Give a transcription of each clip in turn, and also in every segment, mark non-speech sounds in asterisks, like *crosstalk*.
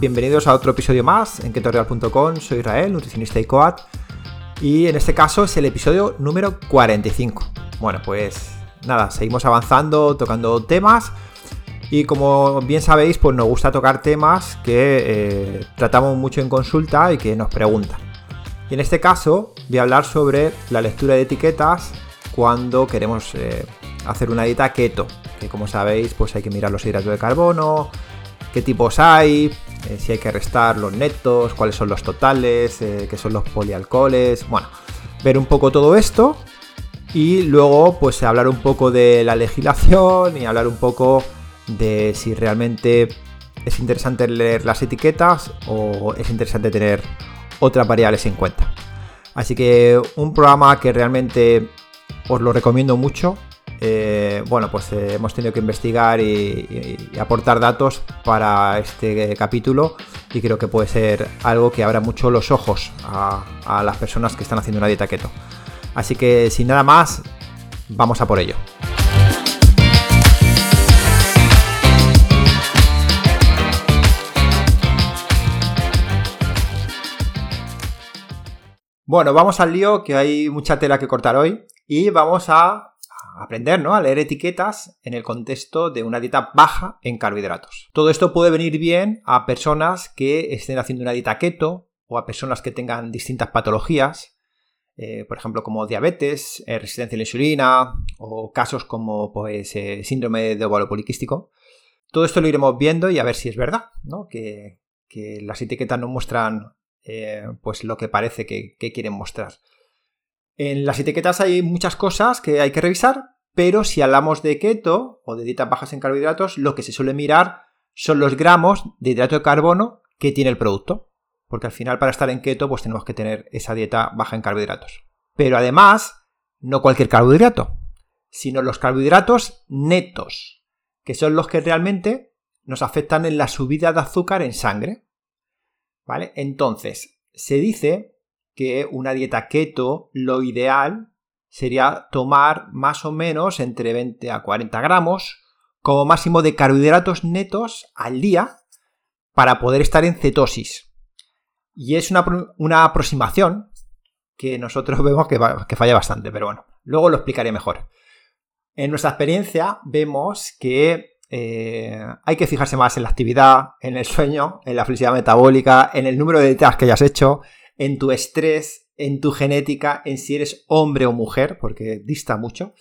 Bienvenidos a otro episodio más en ketoreal.com. Soy Israel, nutricionista y coat. Y en este caso es el episodio número 45. Bueno, pues nada, seguimos avanzando, tocando temas. Y como bien sabéis, pues nos gusta tocar temas que eh, tratamos mucho en consulta y que nos preguntan. Y en este caso voy a hablar sobre la lectura de etiquetas cuando queremos eh, hacer una dieta keto. Que como sabéis, pues hay que mirar los hidratos de carbono, qué tipos hay, eh, si hay que restar los netos, cuáles son los totales, eh, qué son los polialcoholes, bueno, ver un poco todo esto y luego pues hablar un poco de la legislación y hablar un poco de si realmente es interesante leer las etiquetas o es interesante tener otras variables en cuenta. Así que un programa que realmente os lo recomiendo mucho eh, bueno, pues eh, hemos tenido que investigar y, aportar datos para este capítulo y creo que puede ser algo que abra mucho los ojos a, a las personas que están haciendo una dieta keto. Así que sin nada más, vamos a por ello. Bueno, vamos al lío, que hay mucha tela que cortar hoy y vamos a aprender ¿no? a leer etiquetas en el contexto de una dieta baja en carbohidratos. Todo esto puede venir bien a personas que estén haciendo una dieta keto o a personas que tengan distintas patologías, eh, por ejemplo como diabetes, eh, resistencia a la insulina o casos como pues, eh, síndrome de ovario poliquístico. Todo esto lo iremos viendo y a ver si es verdad, ¿no? que, las etiquetas no muestran pues lo que parece que quieren mostrar. En las etiquetas hay muchas cosas que hay que revisar, pero si hablamos de keto o de dietas bajas en carbohidratos, lo que se suele mirar son los gramos de hidrato de carbono que tiene el producto. Porque al final para estar en keto pues tenemos que tener esa dieta baja en carbohidratos. Pero además, no cualquier carbohidrato, sino los carbohidratos netos, que son los que realmente nos afectan en la subida de azúcar en sangre. ¿Vale? Entonces, se dice que una dieta keto, lo ideal sería tomar más o menos entre 20 a 40 gramos como máximo de carbohidratos netos al día para poder estar en cetosis. Y es una, aproximación que nosotros *laughs* vemos que, falla bastante, pero bueno, luego lo explicaré mejor. En nuestra experiencia vemos que eh, hay que fijarse más en la actividad, en el sueño, en la felicidad metabólica, en el número de dietas que hayas hecho, en tu estrés, en tu genética, en si eres hombre o mujer, porque dista mucho.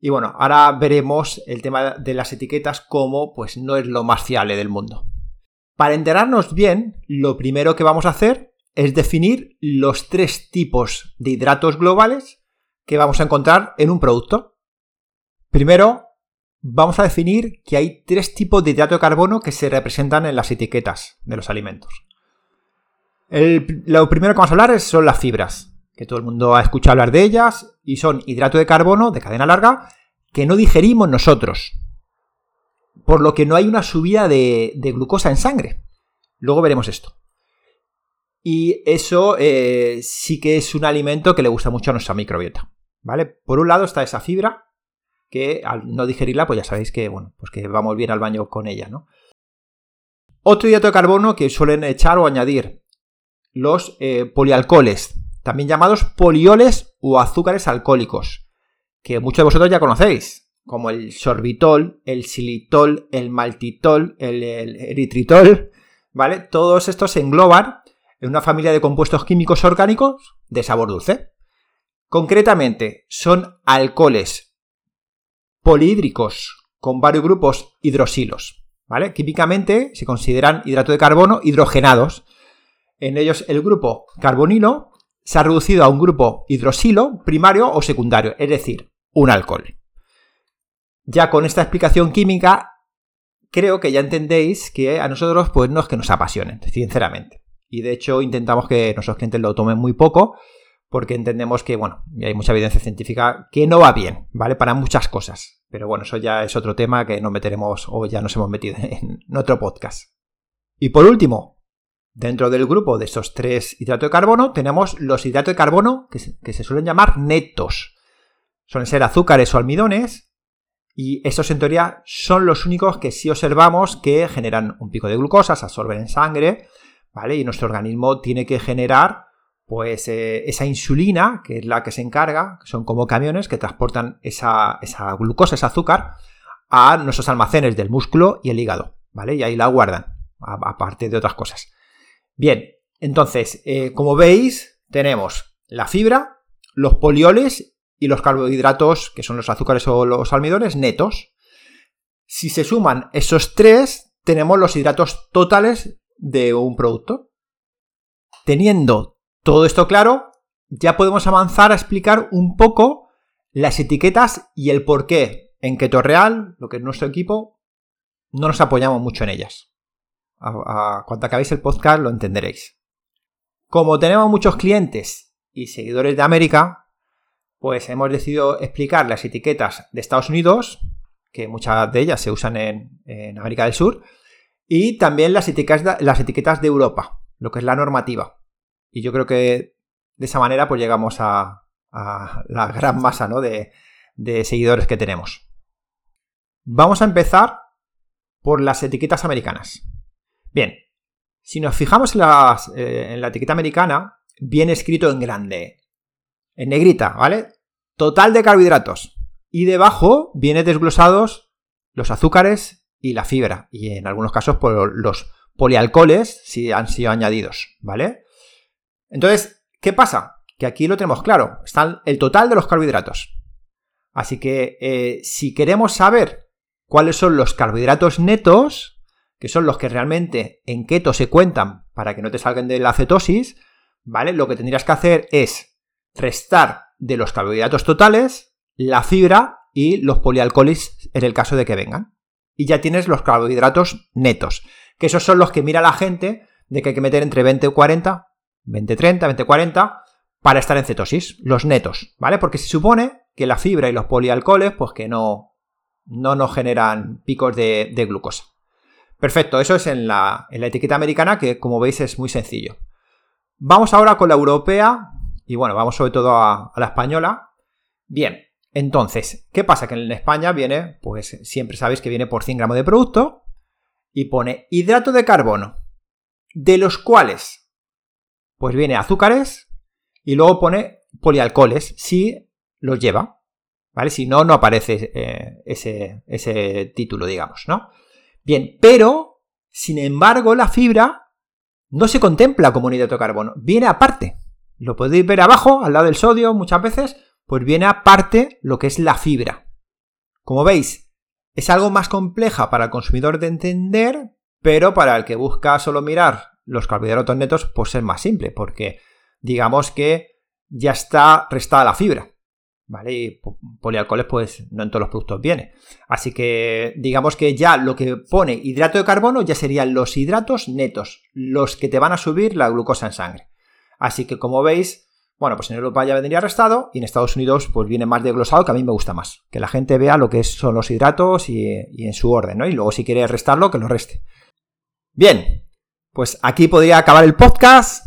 Y bueno, ahora veremos el tema de las etiquetas como pues no es lo más fiable del mundo. Para enterarnos bien, lo primero que vamos a hacer es definir los tres tipos de hidratos globales que vamos a encontrar en un producto. Primero, vamos a definir que hay tres tipos de hidrato de carbono que se representan en las etiquetas de los alimentos lo primero que vamos a hablar son las fibras, que todo el mundo ha escuchado hablar de ellas, y son hidrato de carbono de cadena larga que no digerimos nosotros, por lo que no hay una subida de, glucosa en sangre. Luego veremos esto. Y eso eh, sí que es un alimento que le gusta mucho a nuestra microbiota. ¿Vale? Por un lado está esa fibra, que al no digerirla, pues ya sabéis que, bueno, pues que vamos bien al baño con ella, ¿no? Otro hidrato de carbono que suelen echar o añadir los eh, polialcoholes, también llamados polioles o azúcares alcohólicos, que muchos de vosotros ya conocéis, como el sorbitol, el xilitol, el maltitol, el, eritritol, ¿vale? Todos estos se engloban en una familia de compuestos químicos orgánicos de sabor dulce. Concretamente, son alcoholes polihídricos con varios grupos hidrosilos, ¿vale? Químicamente se consideran hidrato de carbono hidrogenados, en ellos el grupo carbonilo se ha reducido a un grupo hidrosilo primario o secundario, es decir, un alcohol. Ya con esta explicación química, creo que ya entendéis que a nosotros pues no es que nos apasionen, sinceramente. Y de hecho intentamos que nuestros clientes lo tomen muy poco, porque entendemos que, bueno, hay mucha evidencia científica que no va bien, ¿vale? Para muchas cosas. Pero bueno, eso ya es otro tema que nos meteremos o ya nos hemos metido *laughs* en otro podcast. Y por último, Dentro del grupo de esos tres hidratos de carbono tenemos los hidratos de carbono que se, suelen llamar netos. Suelen ser azúcares o almidones Y estos en teoría son los únicos que sí observamos que generan un pico de glucosa, se absorben en sangre, ¿vale? Y nuestro organismo tiene que generar pues eh, esa insulina, que es la que se encarga, son como camiones que transportan esa, glucosa, ese azúcar, a nuestros almacenes del músculo y el hígado, ¿vale? Y ahí la guardan, aparte de otras cosas. Bien, entonces, eh, como veis, tenemos la fibra, los polioles y los carbohidratos, que son los azúcares o los almidones, netos. Si se suman esos tres, tenemos los hidratos totales de un producto. Teniendo todo esto claro, ya podemos avanzar a explicar un poco las etiquetas y el por qué en Keto Real, lo que es nuestro equipo, no nos apoyamos mucho en ellas. Cuando acabéis el podcast lo entenderéis. Como tenemos muchos clientes y seguidores de América, pues hemos decidido explicar las etiquetas de Estados Unidos, que muchas de ellas se usan en, América del Sur, y también las etiquetas, las etiquetas de Europa, lo que es la normativa. Y yo creo que de esa manera pues llegamos a, la gran masa de, seguidores que tenemos. Vamos a empezar por las etiquetas americanas. Bien, si nos fijamos en, eh, en la etiqueta americana, viene escrito en grande, en negrita, ¿vale? Total de carbohidratos. Y debajo viene desglosados los azúcares y la fibra. Y en algunos casos por los polialcoholes si han sido añadidos, ¿vale? Entonces, ¿qué pasa? Que aquí lo tenemos claro. Está el total de los carbohidratos. Así que eh, si queremos saber cuáles son los carbohidratos netos, que son los que realmente en keto se cuentan para que no te salgan de la cetosis, ¿vale? Lo que tendrías que hacer es restar de los carbohidratos totales la fibra y los polialcoholes en el caso de que vengan. Y ya tienes los carbohidratos netos, que esos son los que mira la gente de que hay que meter entre 20 y 40, 20, 30, 20, 40 para estar en cetosis, los netos, ¿vale? Porque se supone que la fibra y los polialcoholes, pues que no, no nos generan picos de, glucosa. Perfecto, eso es en la, en la etiqueta americana que como veis es muy sencillo. Vamos ahora con la europea y bueno, vamos sobre todo a, la española. Bien, entonces, ¿qué pasa? Que en España viene, pues siempre sabéis que viene por 100 gramos de producto y pone hidrato de carbono, de los cuales, pues viene azúcares y luego pone polialcoholes, si los lleva, ¿vale? Si no, no aparece eh, ese, ese título, digamos, ¿no? Bien, pero, sin embargo, la fibra no se contempla como un hidrato de carbono, viene aparte. Lo podéis ver abajo, al lado del sodio, muchas veces, pues viene aparte lo que es la fibra. Como veis, es algo más compleja para el consumidor de entender, pero para el que busca solo mirar los carbohidratos netos, pues es más simple, porque digamos que ya está restada la fibra. ¿Vale? Y polialcoholes, pues no en todos los productos viene. Así que digamos que ya lo que pone hidrato de carbono ya serían los hidratos netos, los que te van a subir la glucosa en sangre. Así que como veis, bueno, pues en Europa ya vendría restado y en Estados Unidos pues viene más desglosado que a mí me gusta más. Que la gente vea lo que son los hidratos y, en su orden, ¿no? Y luego si quiere restarlo, que lo reste. Bien, pues aquí podría acabar el podcast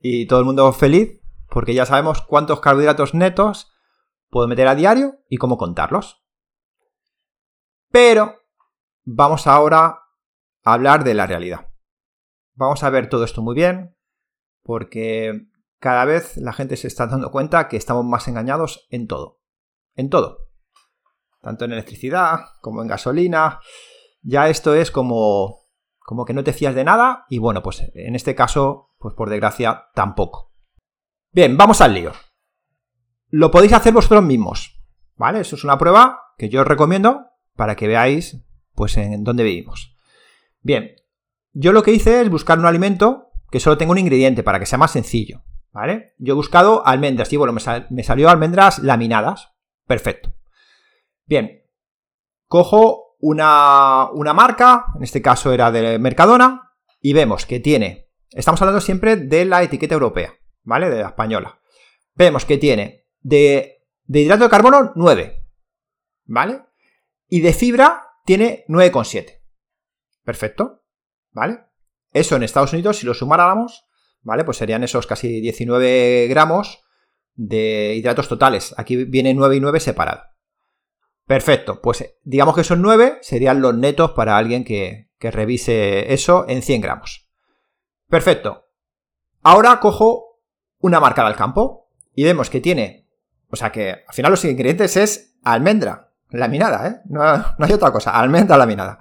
y todo el mundo feliz porque ya sabemos cuántos carbohidratos netos puedo meter a diario y cómo contarlos. Pero vamos ahora a hablar de la realidad. Vamos a ver todo esto muy bien, porque cada vez la gente se está dando cuenta que estamos más engañados en todo. En todo. Tanto en electricidad como en gasolina. Ya esto es como, como que no te fías de nada y bueno, pues en este caso, pues por desgracia, tampoco. Bien, vamos al lío. Lo podéis hacer vosotros mismos, ¿vale? Eso es una prueba que yo os recomiendo para que veáis, pues, en dónde vivimos. Bien, yo lo que hice es buscar un alimento que solo tengo un ingrediente para que sea más sencillo, ¿vale? Yo he buscado almendras y bueno, me, salió almendras laminadas. Perfecto. Bien, cojo una, una marca, en este caso era de Mercadona, y vemos que tiene, estamos hablando siempre de la etiqueta europea, ¿vale? De la española. Vemos que tiene de, hidrato de carbono 9, ¿vale? Y de fibra tiene 9,7. Perfecto, ¿vale? Eso en Estados Unidos, si lo sumáramos, ¿vale? Pues serían esos casi 19 gramos de hidratos totales. Aquí viene 9 y 9 separado. Perfecto, pues digamos que esos 9 serían los netos para alguien que, revise eso en 100 gramos. Perfecto. Ahora cojo una marca del campo y vemos que tiene, o sea que al final los ingredientes es almendra laminada, ¿eh? *laughs* No, hay otra cosa, almendra laminada.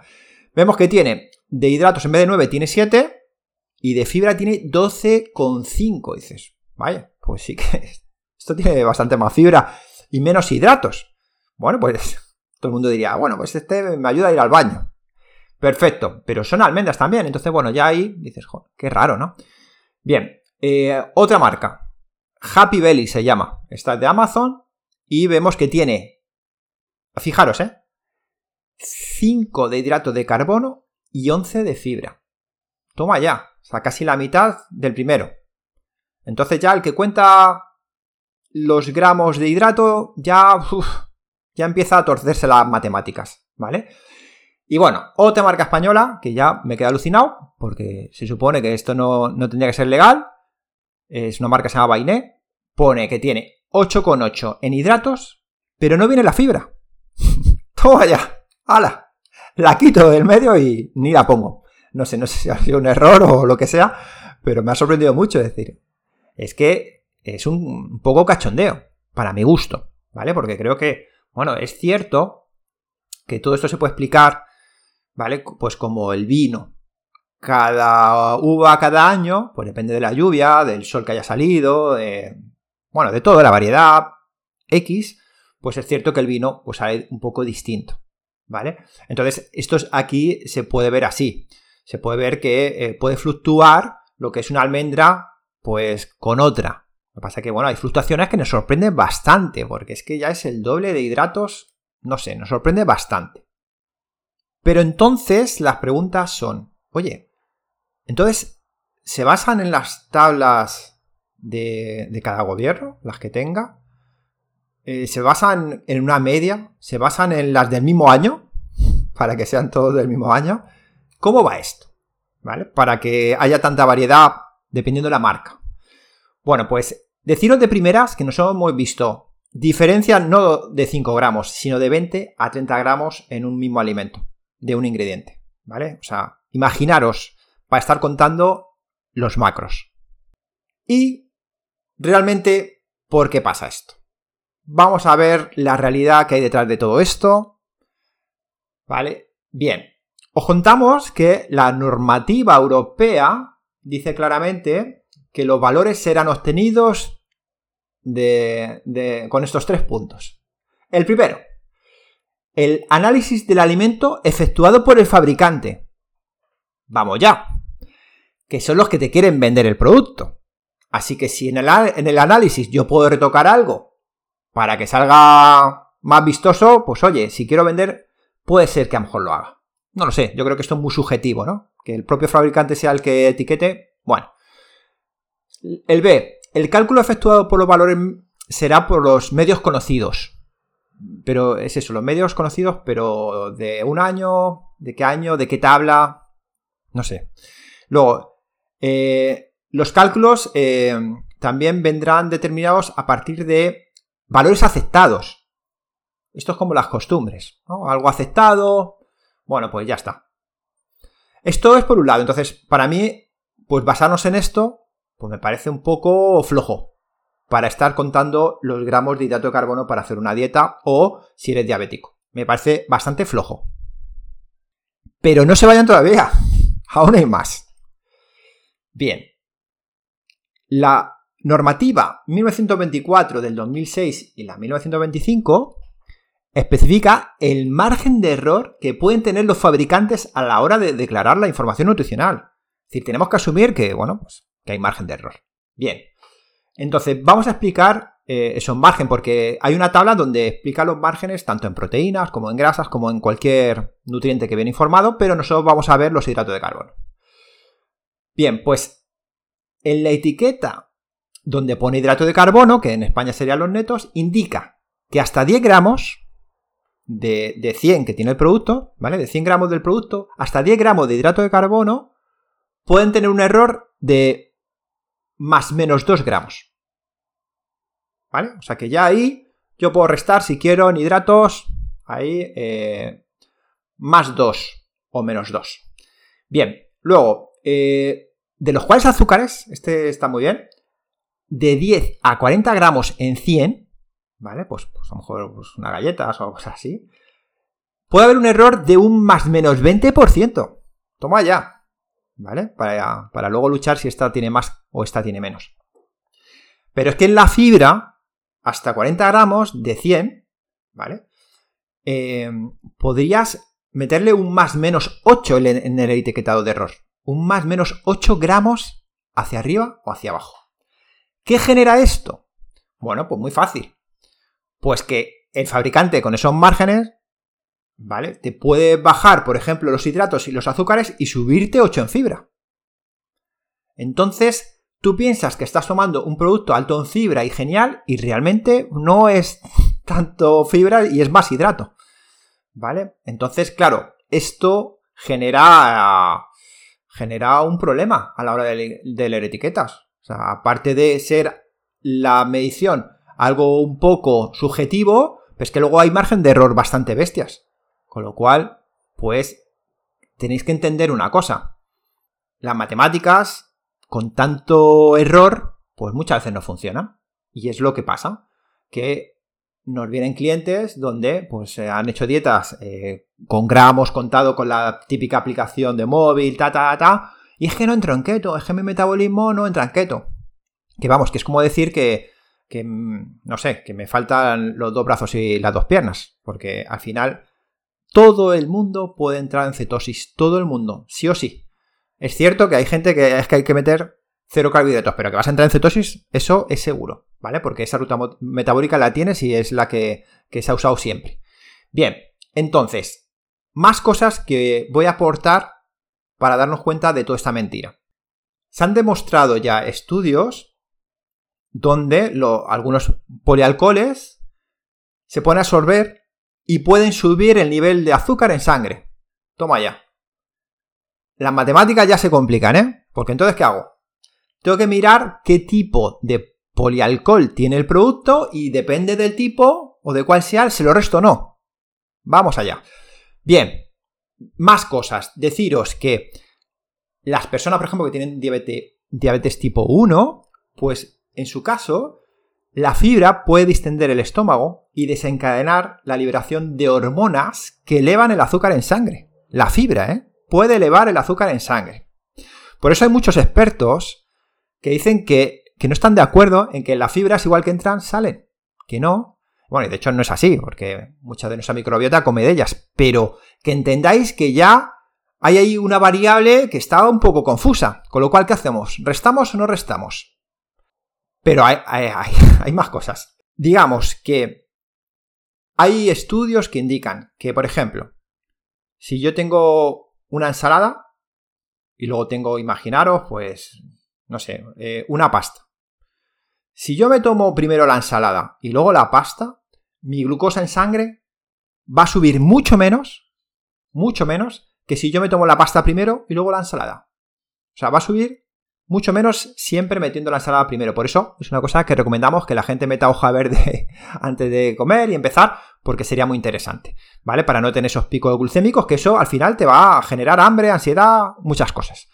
Vemos que tiene de hidratos en vez de 9 tiene 7 y de fibra tiene 12,5. Dices, vaya, pues sí que *laughs* esto tiene bastante más fibra y menos hidratos. Bueno, pues *laughs* todo el mundo diría, bueno, pues este me ayuda a ir al baño. Perfecto, pero son almendras también, entonces bueno, ya ahí dices, joder, qué raro, ¿no? Bien, eh, otra marca, Happy Belly se llama, esta es de Amazon y vemos que tiene, fijaros, ¿eh? 5 de hidrato de carbono y 11 de fibra. Toma ya, o sea, casi la mitad del primero. Entonces ya el que cuenta los gramos de hidrato ya, ya empieza a torcerse las matemáticas, ¿vale? Y bueno, otra marca española que ya me queda alucinado, porque se supone que esto no, tendría que ser legal. Es una marca que se llama Bainé. Pone que tiene 8,8 en hidratos, pero no viene la fibra. *laughs* Toma ya. ¡Hala! La quito del medio y ni la pongo. No sé, no sé si ha sido un error o lo que sea, pero me ha sorprendido mucho decir. Es que es un poco cachondeo, para mi gusto, ¿vale? Porque creo que, bueno, es cierto que todo esto se puede explicar ¿vale? Pues como el vino. Cada uva cada año, pues depende de la lluvia, del sol que haya salido, de, bueno, de toda la variedad X, pues es cierto que el vino pues sale un poco distinto, ¿vale? Entonces, esto aquí se puede ver así. Se puede ver que eh, puede fluctuar lo que es una almendra, pues con otra. Lo que pasa es que, bueno, hay fluctuaciones que nos sorprenden bastante, porque es que ya es el doble de hidratos, no sé, nos sorprende bastante. Pero entonces las preguntas son, oye, entonces, ¿se basan en las tablas de, cada gobierno, las que tenga? Eh, ¿Se basan en una media? ¿Se basan en las del mismo año? *laughs* Para que sean todos del mismo año. ¿Cómo va esto? ¿Vale? Para que haya tanta variedad dependiendo de la marca. Bueno, pues deciros de primeras que nos hemos visto diferencia no de 5 gramos, sino de 20 a 30 gramos en un mismo alimento de un ingrediente, ¿vale? O sea, imaginaros para estar contando los macros. Y realmente, ¿por qué pasa esto? Vamos a ver la realidad que hay detrás de todo esto. ¿Vale? Bien. Os contamos que la normativa europea dice claramente que los valores serán obtenidos con estos tres puntos. El primero, el análisis del alimento efectuado por el fabricante. Vamos ya. Que son los que te quieren vender el producto. Así que si en el, en el análisis yo puedo retocar algo para que salga más vistoso, pues oye, si quiero vender, puede ser que a lo mejor lo haga. No lo sé, yo creo que esto es muy subjetivo, ¿no? Que el propio fabricante sea el que etiquete. Bueno. El B. El cálculo efectuado por los valores será por los medios conocidos pero es eso, los medios conocidos, pero de un año, de qué año, de qué tabla, no sé. Luego, eh, los cálculos eh, también vendrán determinados a partir de valores aceptados. Esto es como las costumbres, ¿no? Algo aceptado, bueno, pues ya está. Esto es por un lado, entonces, para mí, pues basarnos en esto, pues me parece un poco flojo para estar contando los gramos de hidrato de carbono para hacer una dieta o si eres diabético. Me parece bastante flojo. Pero no se vayan todavía. Aún hay más. Bien. La normativa 1924 del 2006 y la 1925 especifica el margen de error que pueden tener los fabricantes a la hora de declarar la información nutricional. Es decir, tenemos que asumir que, bueno, pues que hay margen de error. Bien. Entonces, vamos a explicar eh, esos margen, porque hay una tabla donde explica los márgenes tanto en proteínas como en grasas, como en cualquier nutriente que viene informado, pero nosotros vamos a ver los hidratos de carbono. Bien, pues en la etiqueta donde pone hidrato de carbono, que en España serían los netos, indica que hasta 10 gramos de, de 100 que tiene el producto, ¿vale? De 100 gramos del producto, hasta 10 gramos de hidrato de carbono pueden tener un error de más menos 2 gramos. ¿Vale? O sea que ya ahí yo puedo restar si quiero en hidratos Ahí, eh, más 2 o menos 2. Bien, luego, eh, de los cuales azúcares, este está muy bien, de 10 a 40 gramos en 100, ¿vale? Pues, pues a lo mejor pues, una galleta o algo así, puede haber un error de un más menos 20%. Toma ya, ¿vale? Para, para luego luchar si esta tiene más o esta tiene menos. Pero es que en la fibra, hasta 40 gramos de 100, ¿vale? Eh, podrías meterle un más menos 8 en el etiquetado de error. Un más menos 8 gramos hacia arriba o hacia abajo. ¿Qué genera esto? Bueno, pues muy fácil. Pues que el fabricante con esos márgenes, ¿vale? Te puede bajar, por ejemplo, los hidratos y los azúcares y subirte 8 en fibra. Entonces, tú piensas que estás tomando un producto alto en fibra y genial y realmente no es *laughs* tanto fibra y es más hidrato. ¿Vale? Entonces, claro, esto genera, genera un problema a la hora de, leer etiquetas. O sea, aparte de ser la medición algo un poco subjetivo, pues que luego hay margen de error bastante bestias. Con lo cual, pues, tenéis que entender una cosa. Las matemáticas, con tanto error, pues muchas veces no funcionan. Y es lo que pasa. Que nos vienen clientes donde pues han hecho dietas eh, con gramos contado con la típica aplicación de móvil, ta, ta, ta, y es que no entro en keto, es que mi metabolismo no entra en keto. Que vamos, que es como decir que, que mm, no sé, que me faltan los dos brazos y las dos piernas, porque al final todo el mundo puede entrar en cetosis, todo el mundo, sí o sí. Es cierto que hay gente que es que hay que meter cero carbohidratos, pero que vas a entrar en cetosis, eso es seguro, ¿vale? Porque esa ruta metabólica la tienes y es la que, se ha usado siempre. Bien, entonces, más cosas que voy a aportar para darnos cuenta de toda esta mentira. Se han demostrado ya estudios donde algunos polialcoholes se ponen a absorber y pueden subir el nivel de azúcar en sangre. Toma ya. Las matemáticas ya se complican, ¿eh? Porque entonces, ¿qué hago? tengo que mirar qué tipo de polialcohol tiene el producto y depende del tipo o de cuál sea, se lo resto o no. Vamos allá. Bien, más cosas. Deciros que las personas, por ejemplo, que tienen diabetes, tipo 1, pues en su caso, la fibra puede distender el estómago y desencadenar la liberación de hormonas que elevan el azúcar en sangre. La fibra, ¿eh? Puede elevar el azúcar en sangre. Por eso hay muchos expertos que dicen que, no están de acuerdo en que las fibras, igual que entran, salen. Que no. Bueno, y de hecho no es así, porque mucha de nuestra microbiota come de ellas. Pero que entendáis que ya hay ahí una variable que está un poco confusa. Con lo cual, ¿qué hacemos? ¿Restamos o no restamos? Pero hay, hay *laughs* más cosas. Digamos que hay estudios que indican que, por ejemplo, si yo tengo una ensalada y luego tengo, imaginaros, pues no sé, eh, una pasta. Si yo me tomo primero la ensalada y luego la pasta, mi glucosa en sangre va a subir mucho menos, mucho menos, que si yo me tomo la pasta primero y luego la ensalada. O sea, va a subir mucho menos siempre metiendo la ensalada primero. Por eso es una cosa que recomendamos que la gente meta hoja verde *laughs* antes de comer y empezar, porque sería muy interesante, ¿vale? Para no tener esos picos glucémicos, que eso al final te va a generar hambre, ansiedad, muchas cosas.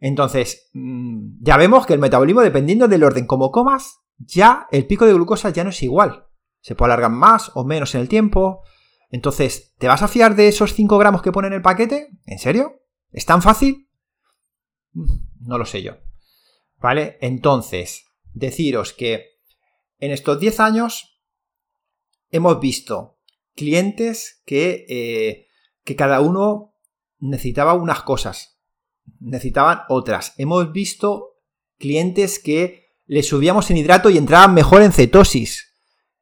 Entonces, mm, ya vemos que el metabolismo, dependiendo del orden como comas, ya el pico de glucosa ya no es igual. Se puede alargar más o menos en el tiempo. Entonces, ¿te vas a fiar de esos 5 gramos que pone en el paquete? ¿En serio? ¿Es tan fácil? *laughs* No lo sé yo. ¿Vale? Entonces, deciros que en estos 10 años hemos visto clientes que, eh, que cada uno necesitaba unas cosas necesitaban otras. Hemos visto clientes que les subíamos en hidrato y entraban mejor en cetosis.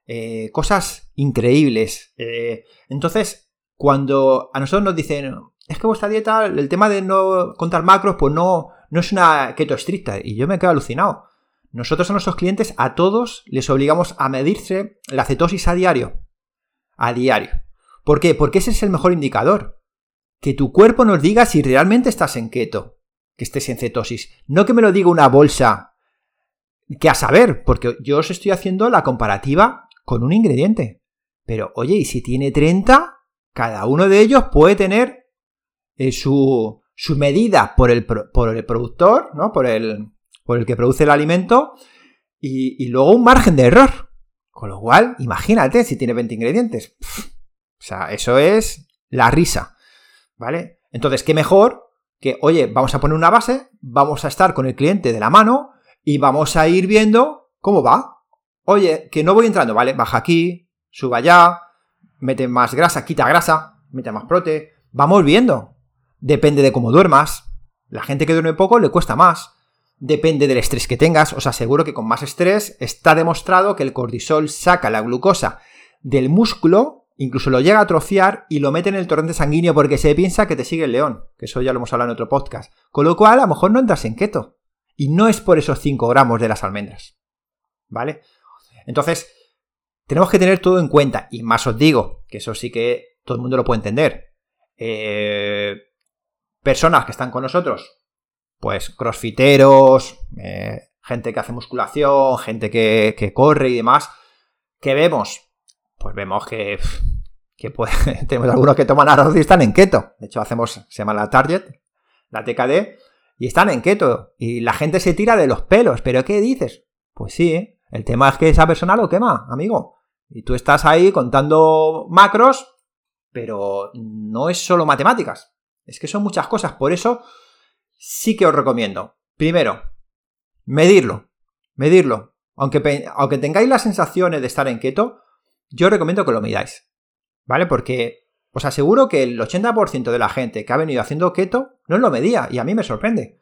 Eh, cosas increíbles. Eh, entonces, cuando a nosotros nos dicen, es que vuestra dieta, el tema de no contar macros, pues no, no es una keto estricta. Y yo me quedo alucinado. Nosotros a nuestros clientes, a todos, les obligamos a medirse la cetosis a diario. A diario. ¿Por qué? Porque ese es el mejor indicador que tu cuerpo nos diga si realmente estás en keto, que estés en cetosis. No que me lo diga una bolsa, que a saber, porque yo os estoy haciendo la comparativa con un ingrediente. Pero oye, y si tiene 30, cada uno de ellos puede tener eh, su, su, medida por el, por el productor, ¿no? Por el, por el que produce el alimento y, y, luego un margen de error. Con lo cual, imagínate si tiene 20 ingredientes. o sea, eso es la risa. ¿Vale? Entonces, ¿qué mejor que, oye, vamos a poner una base, vamos a estar con el cliente de la mano y vamos a ir viendo cómo va. Oye, que no voy entrando, ¿vale? Baja aquí, suba allá, mete más grasa, quita grasa, mete más prote. Vamos viendo. Depende de cómo duermas. La gente que duerme poco le cuesta más. Depende del estrés que tengas. Os aseguro que con más estrés está demostrado que el cortisol saca la glucosa del músculo incluso lo llega a atrofiar y lo mete en el torrente sanguíneo porque se piensa que te sigue el león, que eso ya lo hemos hablado en otro podcast. Con lo cual, a lo mejor no entras en keto. Y no es por esos 5 gramos de las almendras. ¿Vale? Entonces, tenemos que tener todo en cuenta. Y más os digo, que eso sí que todo el mundo lo puede entender. Eh, personas que están con nosotros, pues crossfiteros, eh, gente que hace musculación, gente que, que corre y demás, que vemos pues vemos que, *laughs* tenemos algunos que toman arroz y están en keto. De hecho, hacemos, se llama la Target, la TKD, y están en keto. Y la gente se tira de los pelos. ¿Pero qué dices? Pues sí, el tema es que esa persona lo quema, amigo. Y tú estás ahí contando macros, pero no es solo matemáticas. Es que son muchas cosas. Por eso sí que os recomiendo. Primero, medirlo. Medirlo. Aunque, aunque tengáis las sensaciones de estar en keto, yo recomiendo que lo miráis, ¿vale? Porque os aseguro que el 80% de la gente que ha venido haciendo keto no lo medía y a mí me sorprende.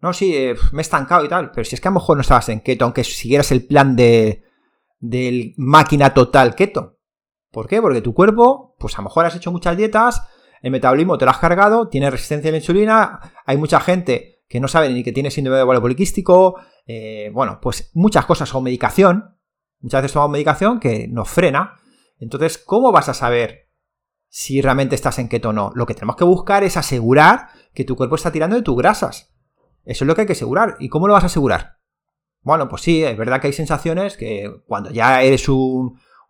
No, sí, eh, me he estancado y tal, pero si es que a lo mejor no estabas en keto, aunque siguieras el plan de, de máquina total keto. ¿Por qué? Porque tu cuerpo, pues a lo mejor has hecho muchas dietas, el metabolismo te lo has cargado, tienes resistencia a la insulina, hay mucha gente que no sabe ni que tiene síndrome de ovario poliquístico, eh, bueno, pues muchas cosas o medicación, Muchas veces tomamos medicación que nos frena. Entonces, ¿cómo vas a saber si realmente estás en keto o no? Lo que tenemos que buscar es asegurar que tu cuerpo está tirando de tus grasas. Eso es lo que hay que asegurar. ¿Y cómo lo vas a asegurar? Bueno, pues sí, es verdad que hay sensaciones que cuando ya eres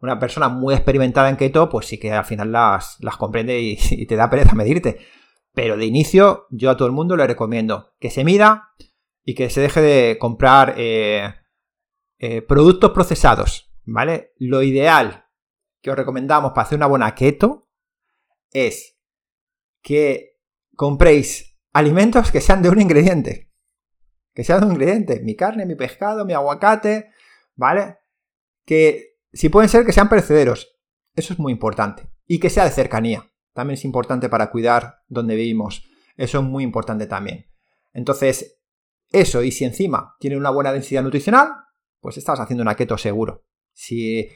una persona muy experimentada en keto, pues sí que al final las, las comprende *laughs* y, te da pereza medirte. Pero de inicio, yo a todo el mundo le recomiendo que se mida y que se deje de comprar eh, eh, productos procesados, ¿vale? Lo ideal que os recomendamos para hacer una buena keto es que compréis alimentos que sean de un ingrediente. Que sean de un ingrediente. Mi carne, mi pescado, mi aguacate, ¿vale? Que si pueden ser que sean perecederos. Eso es muy importante. Y que sea de cercanía. También es importante para cuidar donde vivimos. Eso es muy importante también. Entonces, eso, y si encima tiene una buena densidad nutricional, pues estás haciendo una keto seguro. Si,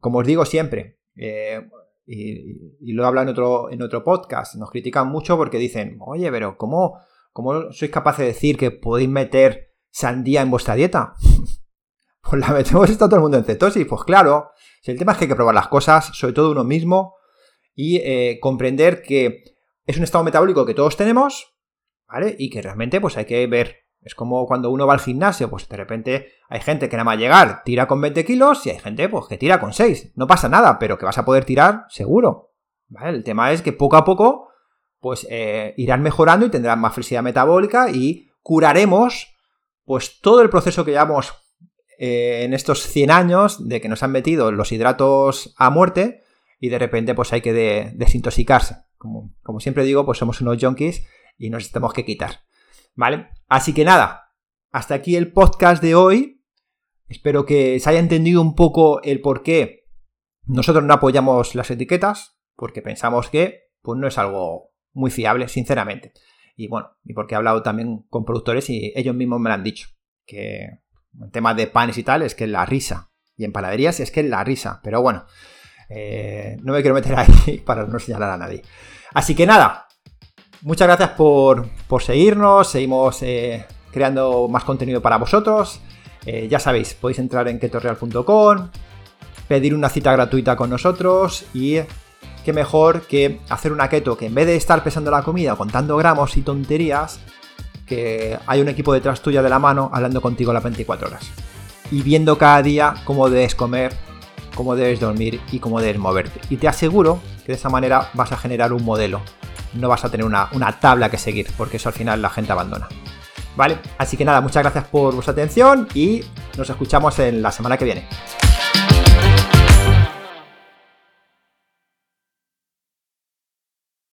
como os digo siempre, eh, y, lo he hablado en otro, en otro podcast, nos critican mucho porque dicen, oye, pero ¿cómo, cómo sois capaces de decir que podéis meter sandía en vuestra dieta? *laughs* pues la metemos, *laughs* está todo el mundo en cetosis. Pues claro, si el tema es que hay que probar las cosas, sobre todo uno mismo, y eh, comprender que es un estado metabólico que todos tenemos, ¿vale? Y que realmente pues hay que ver es como cuando uno va al gimnasio, pues de repente hay gente que nada más llegar tira con 20 kilos y hay gente pues, que tira con 6. No pasa nada, pero que vas a poder tirar seguro. ¿vale? El tema es que poco a poco pues eh, irán mejorando y tendrán más flexibilidad metabólica y curaremos pues todo el proceso que llevamos eh, en estos 100 años de que nos han metido los hidratos a muerte y de repente pues hay que desintoxicarse. Como, como siempre digo, pues somos unos junkies y nos tenemos que quitar. ¿Vale? Así que nada, hasta aquí el podcast de hoy. Espero que se haya entendido un poco el por qué nosotros no apoyamos las etiquetas, porque pensamos que pues no es algo muy fiable, sinceramente. Y bueno, y porque he hablado también con productores y ellos mismos me lo han dicho, que el tema de panes y tal es que la risa. Y en panaderías es que la risa. Pero bueno, eh, no me quiero meter ahí *laughs* para no señalar a nadie. Así que nada, Muchas gracias por, seguirnos, seguimos eh, creando más contenido para vosotros. Eh, ya sabéis, podéis entrar en ketorreal.com, pedir una cita gratuita con nosotros y qué mejor que hacer una keto que en vez de estar pesando la comida, contando gramos y tonterías, que hay un equipo detrás tuya de la mano hablando contigo las 24 horas y viendo cada día cómo debes comer cómo debes dormir y cómo debes moverte. Y te aseguro que de esa manera vas a generar un modelo. No vas a tener una, una tabla que seguir, porque eso al final la gente abandona. ¿Vale? Así que nada, muchas gracias por vuestra atención y nos escuchamos en la semana que viene.